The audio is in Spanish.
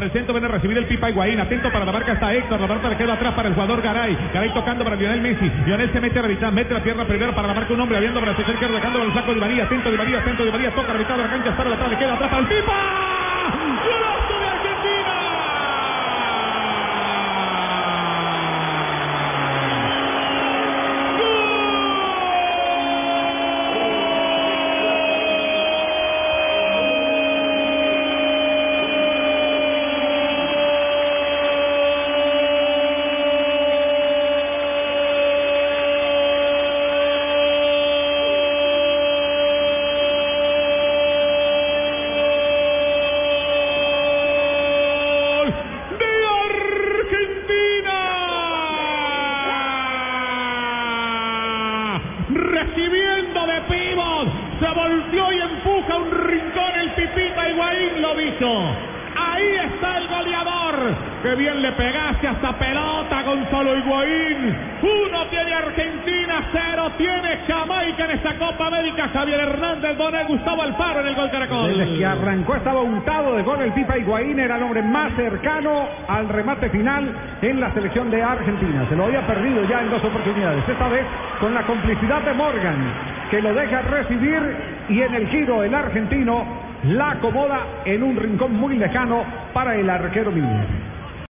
Sobre el centro viene a recibir el Pipa Higuaín. Atento para la marca está Héctor. La marca le queda atrás para el jugador Garay. Garay tocando para Lionel Messi. Lionel se mete a la mitad. Mete la pierna primero para la marca un hombre. Abriendo para el sector. Dejando el saco de María. Atento de María. Atento de María. Toca la mitad de la cancha. Para atrás. Le queda atrás para el Pipa. ¡Golazo de Argentina! de Argentina. Recibiendo de pivot, se volteó y empuja un rincón el Pipita Ahí está el goleador. Que bien le pegaste a esta pelota con solo Higuaín. Uno tiene Argentina, cero tiene Jamaica en esta Copa América. Javier Hernández, Bonet, Gustavo Alfaro en el gol Caracol. Desde que arrancó estaba untado de gol el Pipa Higuaín, era el hombre más cercano al remate final en la selección de Argentina. Se lo había perdido ya en dos oportunidades, esta vez con la complicidad de Morgan, que lo deja recibir y en el giro el argentino la acomoda en un rincón muy lejano para el arquero Miller.